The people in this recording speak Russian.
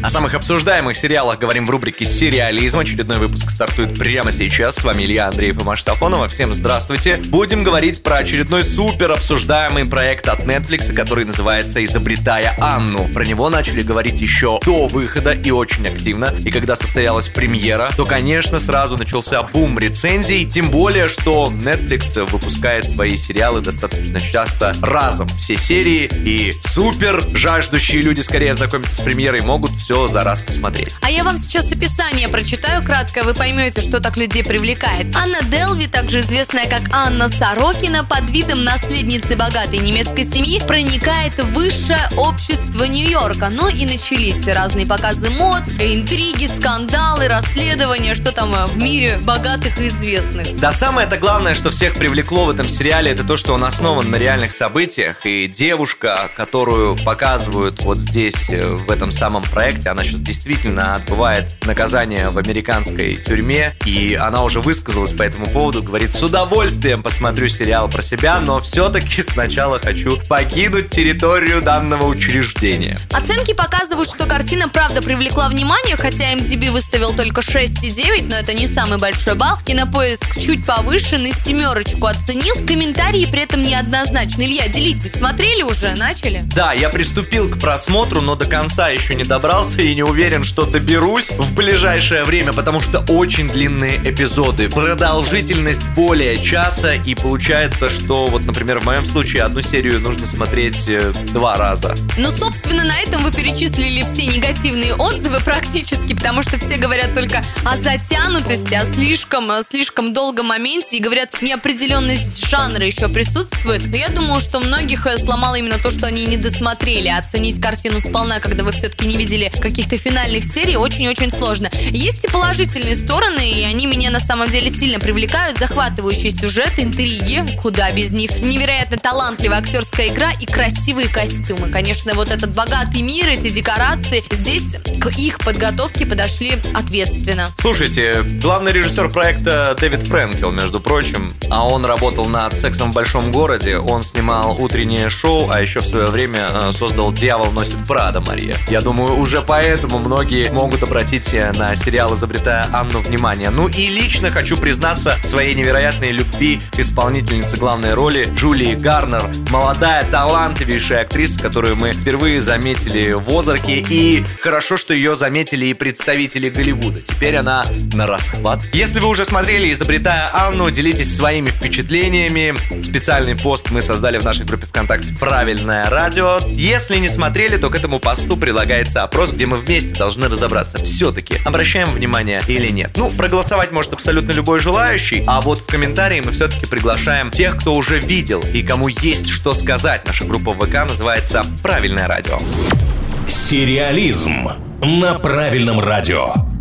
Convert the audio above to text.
О самых обсуждаемых сериалах говорим в рубрике «Сериализм». Очередной выпуск стартует прямо сейчас. С вами Илья Андреев и Маша Сафонова. Всем здравствуйте. Будем говорить про очередной супер обсуждаемый проект от Netflix, который называется «Изобретая Анну». Про него начали говорить еще до выхода и очень активно. И когда состоялась премьера, то, конечно, сразу начался бум рецензий. Тем более, что Netflix выпускает свои сериалы достаточно часто разом. Все серии и супер жаждущие люди скорее знакомиться с премьерой могут все за раз посмотреть. А я вам сейчас описание прочитаю кратко, вы поймете, что так людей привлекает. Анна Делви, также известная как Анна Сорокина, под видом наследницы богатой немецкой семьи, проникает в высшее общество Нью-Йорка. Ну и начались разные показы мод, интриги, скандалы, расследования, что там в мире богатых и известных. Да, самое-то главное, что всех привлекло в этом сериале, это то, что он основан на реальных событиях. И девушка, которую показывают вот здесь, э, в этом самом проекте, проекте. Она сейчас действительно отбывает наказание в американской тюрьме, и она уже высказалась по этому поводу, говорит, с удовольствием посмотрю сериал про себя, но все-таки сначала хочу покинуть территорию данного учреждения. Оценки показывают, что картина правда привлекла внимание, хотя MDB выставил только 6,9, но это не самый большой балл. Кинопоиск чуть повышенный, семерочку оценил. Комментарии при этом неоднозначны. Илья, делитесь, смотрели уже, начали? Да, я приступил к просмотру, но до конца еще не добрался собрался и не уверен, что доберусь в ближайшее время, потому что очень длинные эпизоды. Продолжительность более часа, и получается, что вот, например, в моем случае одну серию нужно смотреть э, два раза. Ну, собственно, на этом вы перечислили все негативные отзывы практически, потому что все говорят только о затянутости, о слишком, слишком долгом моменте, и говорят, неопределенность жанра еще присутствует. Но я думаю, что многих э, сломало именно то, что они не досмотрели. Оценить картину сполна, когда вы все-таки не видели каких-то финальных серий очень-очень сложно. Есть и положительные стороны, и они меня на самом деле сильно привлекают. Захватывающий сюжет, интриги, куда без них. Невероятно талантливая актерская игра и красивые костюмы. Конечно, вот этот богатый мир, эти декорации, здесь к их подготовке подошли ответственно. Слушайте, главный режиссер проекта Дэвид Фрэнкел, между прочим, а он работал над «Сексом в большом городе», он снимал утреннее шоу, а еще в свое время э, создал «Дьявол носит Прада» Мария. Я думаю, уже поэтому многие могут обратить э, на сериал «Изобретая Анну» внимание. Ну и лично хочу признаться своей невероятной любви к исполнительнице главной роли Джулии Гарнер. Молодая, талантливейшая актриса, которую мы впервые заметили в «Озарке». И хорошо, что ее заметили и представители Голливуда. Теперь она на расхват. Если вы уже смотрели «Изобретая Анну», делитесь своими впечатлениями. Специальный пост мы создали в нашей группе ВКонтакте «Правильное радио». Если не смотрели, то к этому посту прилагается опрос, где мы вместе должны разобраться, все-таки обращаем внимание или нет. Ну, проголосовать может абсолютно любой желающий, а вот в комментарии мы все-таки приглашаем тех, кто уже видел и кому есть что сказать. Наша группа ВК называется «Правильное радио». Сериализм на правильном радио.